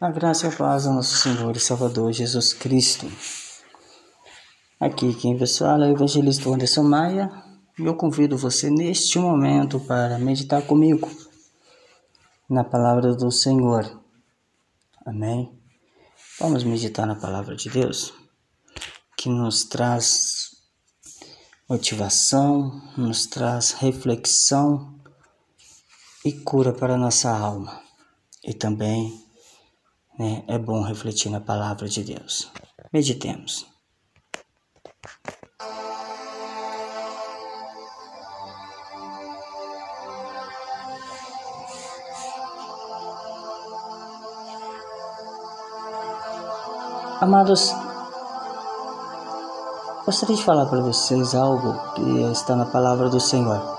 A graça e a paz do nosso Senhor e Salvador Jesus Cristo. Aqui quem vos fala é o evangelista Anderson Maia e eu convido você neste momento para meditar comigo na palavra do Senhor. Amém? Vamos meditar na palavra de Deus que nos traz motivação, nos traz reflexão e cura para a nossa alma e também né, é bom refletir na palavra de Deus. Meditemos. Amados, gostaria de falar para vocês algo que está na palavra do Senhor.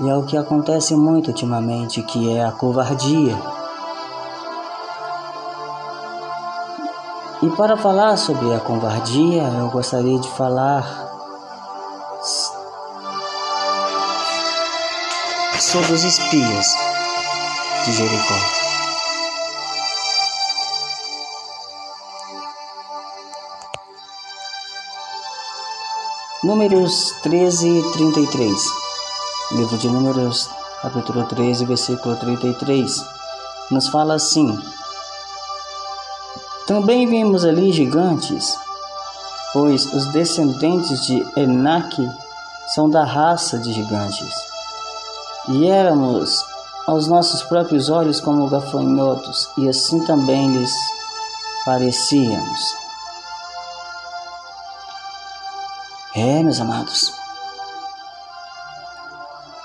E é o que acontece muito ultimamente, que é a covardia E para falar sobre a covardia, eu gostaria de falar sobre os espias de Jericó. Números 13 e 33. Livro de Números, capítulo 13, versículo 33. Nos fala assim: também vimos ali gigantes, pois os descendentes de Enaque são da raça de gigantes. E éramos aos nossos próprios olhos como gafanhotos, e assim também lhes parecíamos. É, meus amados.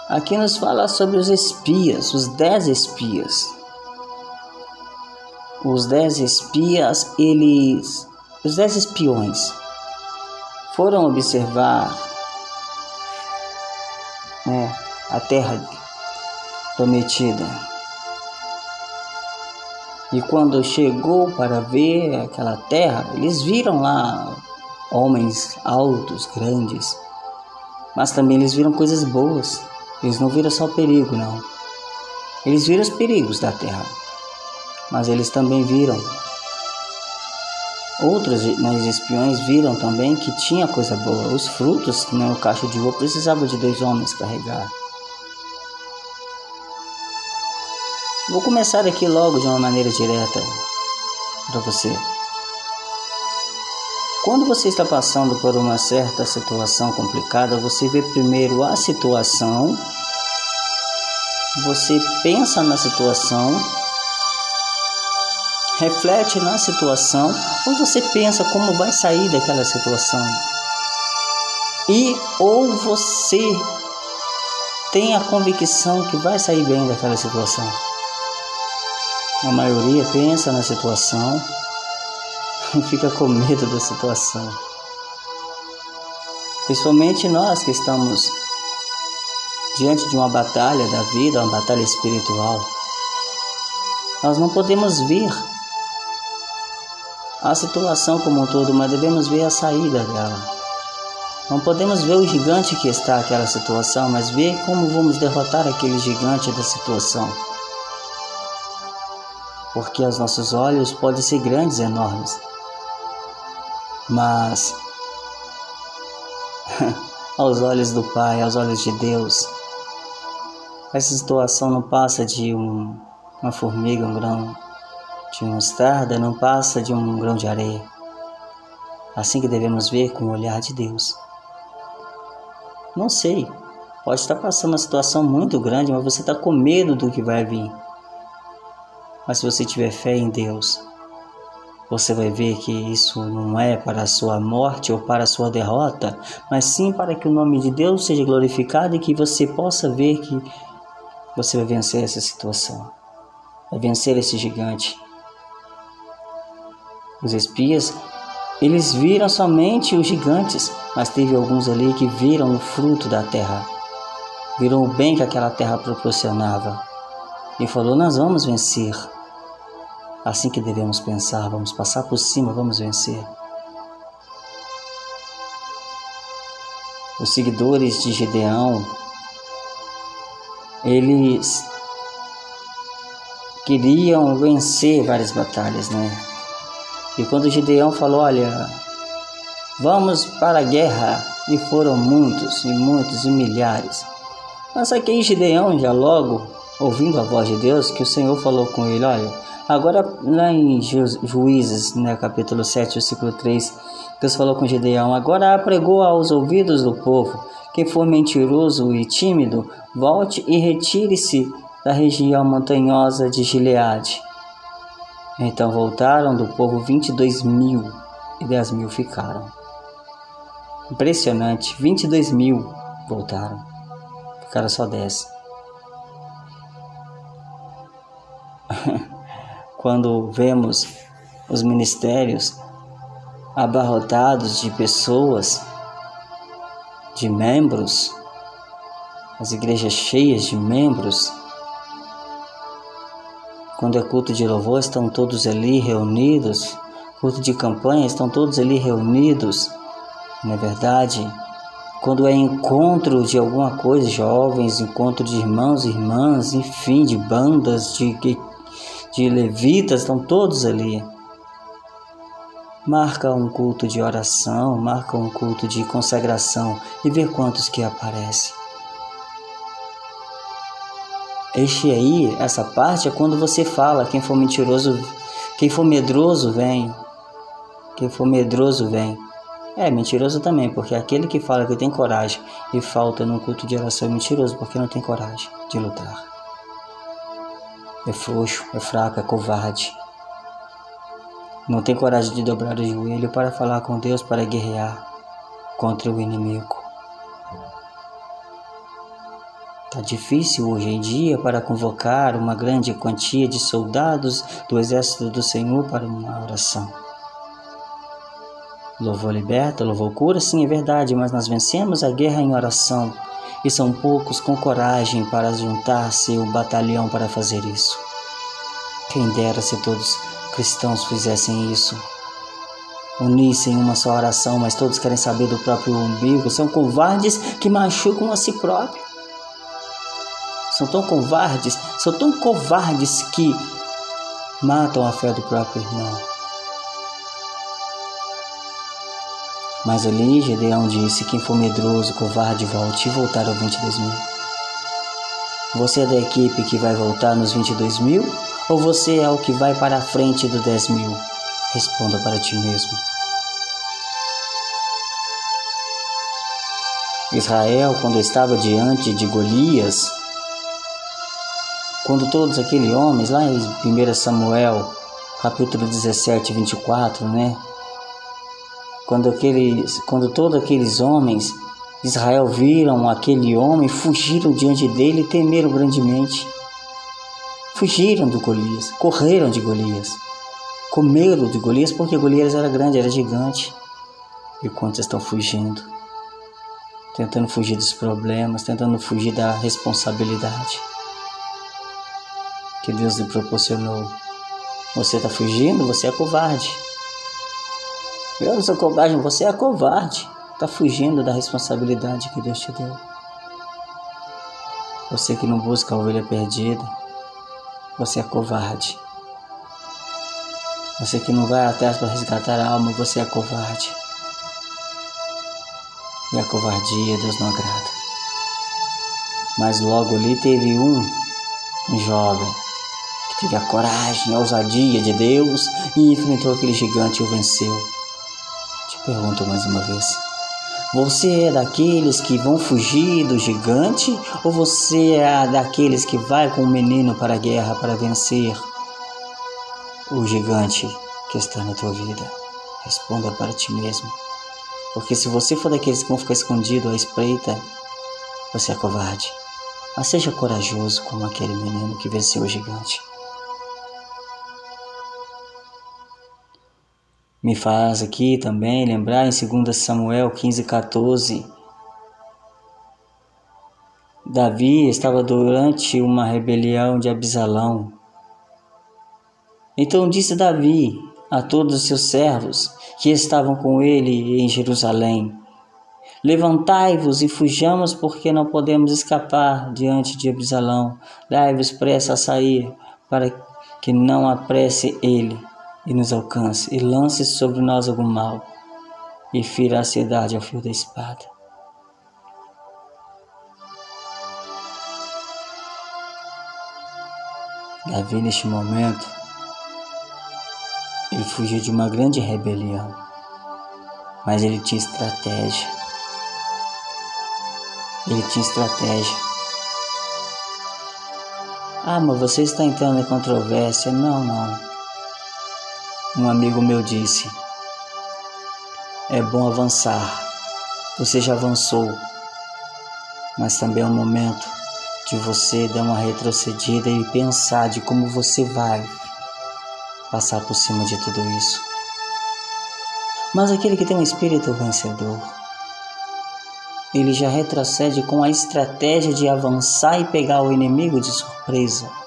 Aqui nos fala sobre os espias, os dez espias os dez espias, eles, os dez espiões, foram observar né, a terra prometida. E quando chegou para ver aquela terra, eles viram lá homens altos, grandes, mas também eles viram coisas boas. Eles não viram só perigo, não. Eles viram os perigos da terra mas eles também viram. Outros mais espiões viram também que tinha coisa boa. Os frutos, né, o cacho de uva, precisava de dois homens carregar. Vou começar aqui logo de uma maneira direta para você. Quando você está passando por uma certa situação complicada, você vê primeiro a situação, você pensa na situação reflete na situação ou você pensa como vai sair daquela situação. E ou você tem a convicção que vai sair bem daquela situação. A maioria pensa na situação e fica com medo da situação. Principalmente nós que estamos diante de uma batalha da vida, uma batalha espiritual. Nós não podemos ver a situação como um todo, mas devemos ver a saída dela. Não podemos ver o gigante que está aquela situação, mas ver como vamos derrotar aquele gigante da situação. Porque aos nossos olhos podem ser grandes, enormes, mas aos olhos do Pai, aos olhos de Deus, essa situação não passa de um, uma formiga, um grão de mostarda não passa de um grão de areia. Assim que devemos ver com o olhar de Deus. Não sei, pode estar passando uma situação muito grande, mas você está com medo do que vai vir. Mas se você tiver fé em Deus, você vai ver que isso não é para a sua morte ou para a sua derrota, mas sim para que o nome de Deus seja glorificado e que você possa ver que você vai vencer essa situação, vai vencer esse gigante, os espias, eles viram somente os gigantes, mas teve alguns ali que viram o fruto da terra, viram o bem que aquela terra proporcionava. E falou: Nós vamos vencer. Assim que devemos pensar, vamos passar por cima, vamos vencer. Os seguidores de Gedeão, eles queriam vencer várias batalhas, né? E quando Gideão falou, olha, vamos para a guerra, e foram muitos, e muitos, e milhares. Mas aqui Gideão já logo, ouvindo a voz de Deus, que o Senhor falou com ele, olha, agora lá em Juízes, né, capítulo 7, versículo 3, Deus falou com Gideão, agora apregou aos ouvidos do povo, quem for mentiroso e tímido, volte e retire-se da região montanhosa de Gileade. Então voltaram do povo vinte e dois mil e dez mil ficaram. Impressionante, vinte e dois mil voltaram, ficaram só dez. Quando vemos os ministérios abarrotados de pessoas, de membros, as igrejas cheias de membros, quando é culto de louvor, estão todos ali reunidos. Culto de campanha, estão todos ali reunidos. Não é verdade? Quando é encontro de alguma coisa, jovens, encontro de irmãos e irmãs, enfim, de bandas, de, de levitas, estão todos ali. Marca um culto de oração, marca um culto de consagração e vê quantos que aparecem. Este aí, essa parte é quando você fala, quem for mentiroso, quem for medroso vem. Quem for medroso vem. É mentiroso também, porque aquele que fala que tem coragem e falta no culto de oração é mentiroso, porque não tem coragem de lutar. É frouxo, é fraco, é covarde. Não tem coragem de dobrar o joelho para falar com Deus, para guerrear contra o inimigo. Está difícil hoje em dia para convocar uma grande quantia de soldados do exército do Senhor para uma oração. Louvor liberta, louvor cura, sim, é verdade, mas nós vencemos a guerra em oração e são poucos com coragem para juntar-se o batalhão para fazer isso. Quem dera se todos cristãos fizessem isso. Unissem uma só oração, mas todos querem saber do próprio umbigo, são covardes que machucam a si próprio são tão covardes, são tão covardes que matam a fé do próprio irmão. Mas ali Gedeão disse: Quem for medroso, covarde, volte e voltar ao 22 mil. Você é da equipe que vai voltar nos 22 mil? Ou você é o que vai para a frente do 10 mil? Responda para ti mesmo. Israel, quando estava diante de Golias, quando todos aqueles homens, lá em 1 Samuel, capítulo 17, 24, né? Quando, aqueles, quando todos aqueles homens, Israel viram aquele homem, fugiram diante dele e temeram grandemente. Fugiram do Golias, correram de Golias, comeram de Golias porque Golias era grande, era gigante. E quantos estão fugindo? Tentando fugir dos problemas, tentando fugir da responsabilidade que Deus lhe proporcionou. Você está fugindo? Você é covarde. Eu não sou covarde, você é covarde. Está fugindo da responsabilidade que Deus te deu. Você que não busca a ovelha perdida, você é covarde. Você que não vai atrás para resgatar a alma, você é covarde. E a covardia Deus não agrada. Mas logo ali teve um, um jovem Teve a coragem, a ousadia de Deus e enfrentou aquele gigante e o venceu. Te pergunto mais uma vez: você é daqueles que vão fugir do gigante ou você é daqueles que vai com o menino para a guerra para vencer o gigante que está na tua vida? Responda para ti mesmo. Porque se você for daqueles que vão ficar escondido à espreita, você é covarde. Mas seja corajoso como aquele menino que venceu o gigante. Me faz aqui também lembrar em 2 Samuel 15, 14. Davi estava durante uma rebelião de Abisalão. Então disse Davi a todos os seus servos que estavam com ele em Jerusalém: Levantai-vos e fujamos, porque não podemos escapar diante de Abisalão. Dai-vos pressa a sair, para que não apresse ele e nos alcance, e lance sobre nós algum mal, e fira a cidade ao fio da espada. Davi, neste momento, ele fugiu de uma grande rebelião, mas ele tinha estratégia. Ele tinha estratégia. Ah, mas você está entrando em controvérsia. Não, não. Um amigo meu disse: é bom avançar. Você já avançou, mas também é um momento de você dar uma retrocedida e pensar de como você vai passar por cima de tudo isso. Mas aquele que tem um espírito vencedor, ele já retrocede com a estratégia de avançar e pegar o inimigo de surpresa.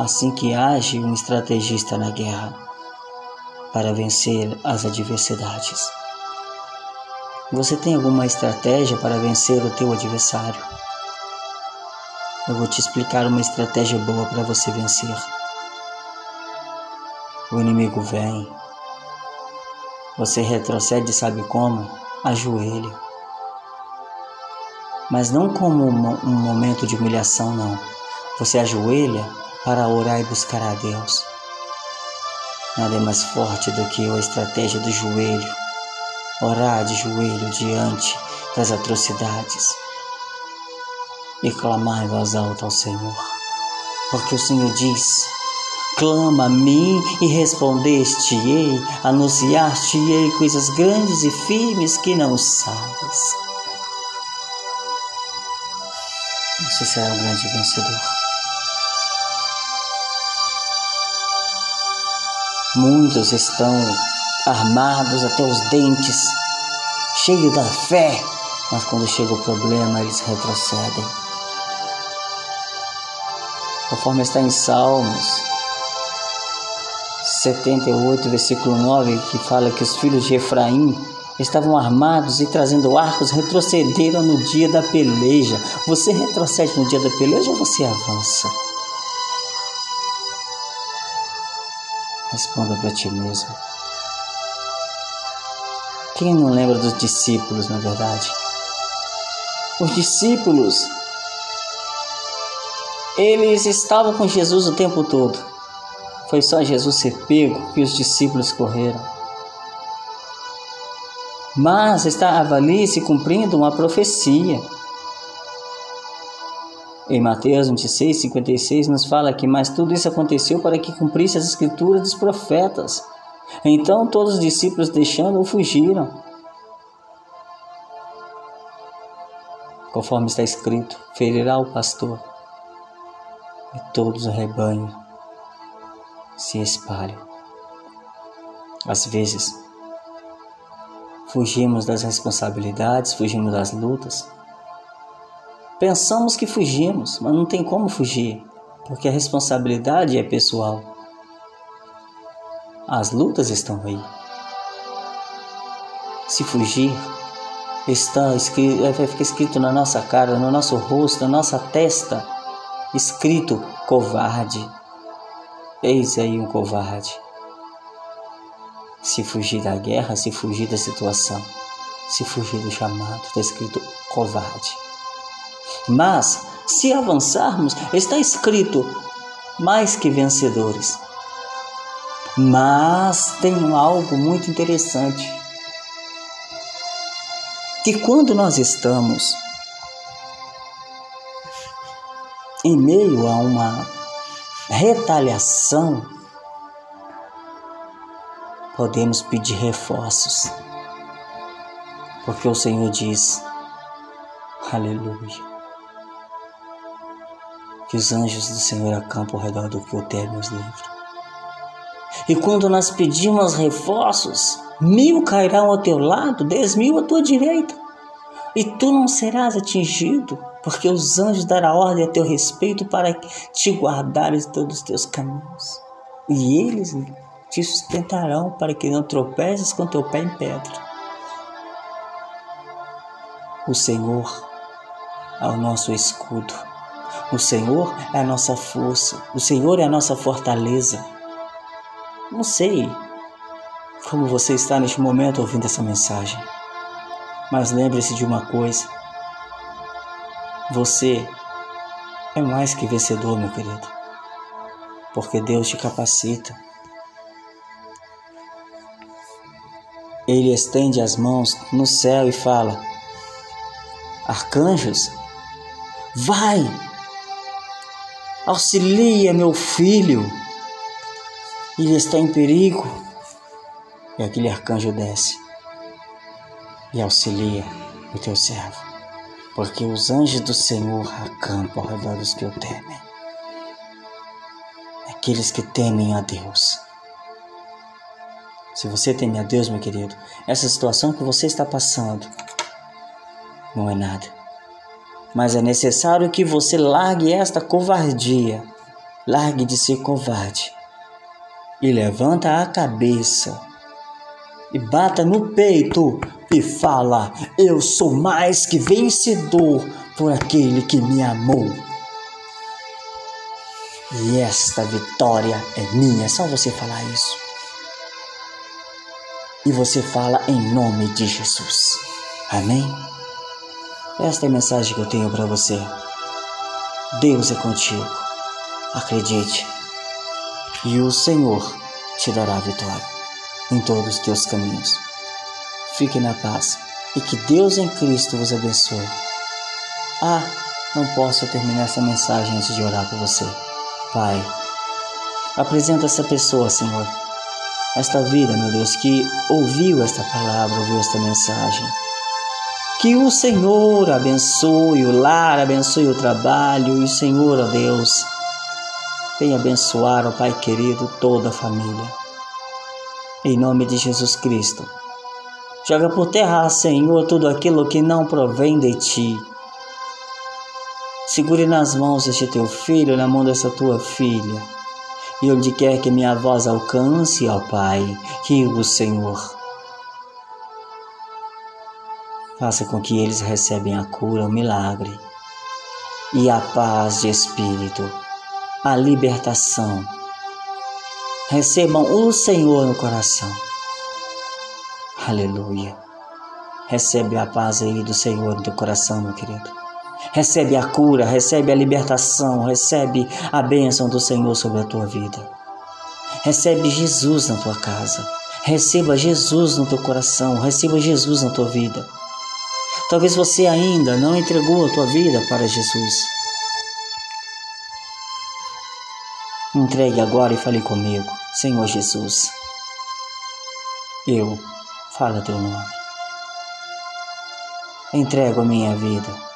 Assim que age um estrategista na guerra para vencer as adversidades. Você tem alguma estratégia para vencer o teu adversário? Eu vou te explicar uma estratégia boa para você vencer. O inimigo vem. Você retrocede, sabe como? Ajoelho. Mas não como um momento de humilhação, não. Você ajoelha para orar e buscar a Deus. Nada é mais forte do que a estratégia do joelho. Orar de joelho diante das atrocidades e clamar em voz alta ao Senhor. Porque o Senhor diz: Clama a mim e respondeste-ei, anunciar-te-ei coisas grandes e firmes que não sabes. Você será um grande vencedor. Muitos estão armados até os dentes, cheios da fé, mas quando chega o problema eles retrocedem conforme está em Salmos 78, versículo 9, que fala que os filhos de Efraim estavam armados e trazendo arcos, retrocederam no dia da peleja. Você retrocede no dia da peleja ou você avança? Responda para ti mesmo. Quem não lembra dos discípulos, na verdade? Os discípulos eles estavam com Jesus o tempo todo. Foi só Jesus ser pego que os discípulos correram. Mas estava ali se cumprindo uma profecia. Em Mateus 26, 56 nos fala que mas tudo isso aconteceu para que cumprisse as escrituras dos profetas. Então todos os discípulos deixando-o fugiram. Conforme está escrito, ferirá o pastor e todos o rebanho se espalham. Às vezes, fugimos das responsabilidades, fugimos das lutas. Pensamos que fugimos, mas não tem como fugir, porque a responsabilidade é pessoal. As lutas estão aí. Se fugir, está escrito, vai ficar escrito na nossa cara, no nosso rosto, na nossa testa escrito covarde. Eis aí um covarde. Se fugir da guerra, se fugir da situação, se fugir do chamado, está escrito covarde. Mas, se avançarmos, está escrito mais que vencedores. Mas tem algo muito interessante. Que quando nós estamos em meio a uma retaliação, podemos pedir reforços, porque o Senhor diz, aleluia, que os anjos do Senhor acampam ao redor do que o termo nos livra. E quando nós pedimos reforços, mil cairão ao teu lado, dez mil à tua direita, e tu não serás atingido porque os anjos darão ordem a teu respeito para te guardares todos os teus caminhos. E eles te sustentarão para que não tropeces com teu pé em pedra. O Senhor é o nosso escudo. O Senhor é a nossa força, o Senhor é a nossa fortaleza. Não sei como você está neste momento ouvindo essa mensagem, mas lembre-se de uma coisa: você é mais que vencedor, meu querido, porque Deus te capacita. Ele estende as mãos no céu e fala: Arcanjos, vai, auxilia meu filho, ele está em perigo. E aquele arcanjo desce e auxilia o teu servo, porque os anjos do Senhor acampam ao redor dos que o temem, aqueles que temem a Deus. Se você teme a Deus, meu querido, essa situação que você está passando não é nada. Mas é necessário que você largue esta covardia, largue de ser covarde e levanta a cabeça e bata no peito e fala: Eu sou mais que vencedor por aquele que me amou. E esta vitória é minha, é só você falar isso e você fala em nome de Jesus. Amém? Esta é a mensagem que eu tenho para você. Deus é contigo. Acredite. E o Senhor te dará vitória em todos os teus caminhos. Fique na paz e que Deus em Cristo vos abençoe. Ah, não posso terminar essa mensagem antes de orar por você. Pai, apresenta essa pessoa, Senhor esta vida, meu Deus, que ouviu esta palavra, ouviu esta mensagem. Que o Senhor abençoe o lar, abençoe o trabalho, e o Senhor, ó Deus, venha abençoar, ó Pai querido, toda a família. Em nome de Jesus Cristo. Joga por terra, Senhor, tudo aquilo que não provém de ti. Segure nas mãos este teu filho, na mão dessa tua filha e onde quer que minha voz alcance, ó Pai, que o Senhor faça com que eles recebem a cura, o milagre e a paz de espírito, a libertação. Recebam o Senhor no coração. Aleluia. Recebe a paz aí do Senhor no teu coração, meu querido. Recebe a cura, recebe a libertação, recebe a bênção do Senhor sobre a tua vida. Recebe Jesus na tua casa. Receba Jesus no teu coração, receba Jesus na tua vida. Talvez você ainda não entregou a tua vida para Jesus. Entregue agora e fale comigo, Senhor Jesus. Eu, fala teu nome. Entrego a minha vida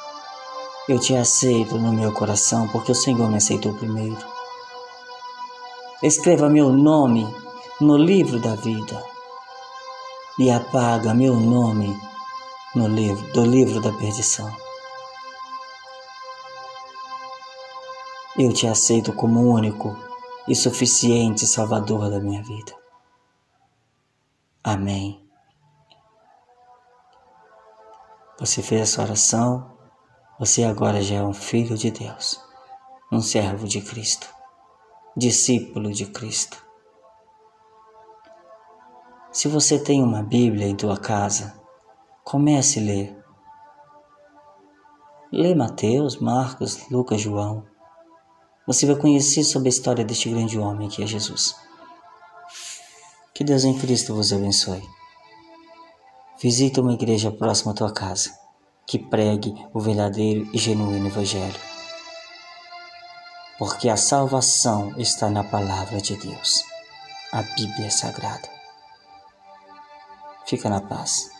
eu te aceito no meu coração porque o Senhor me aceitou primeiro. Escreva meu nome no livro da vida e apaga meu nome no livro do livro da perdição. Eu te aceito como único e suficiente Salvador da minha vida. Amém. Você fez essa oração? Você agora já é um filho de Deus, um servo de Cristo, discípulo de Cristo. Se você tem uma Bíblia em tua casa, comece a ler. Lê Mateus, Marcos, Lucas, João. Você vai conhecer sobre a história deste grande homem que é Jesus. Que Deus em Cristo vos abençoe. Visita uma igreja próxima à tua casa que pregue o verdadeiro e genuíno Evangelho. Porque a salvação está na palavra de Deus, a Bíblia Sagrada. Fica na paz.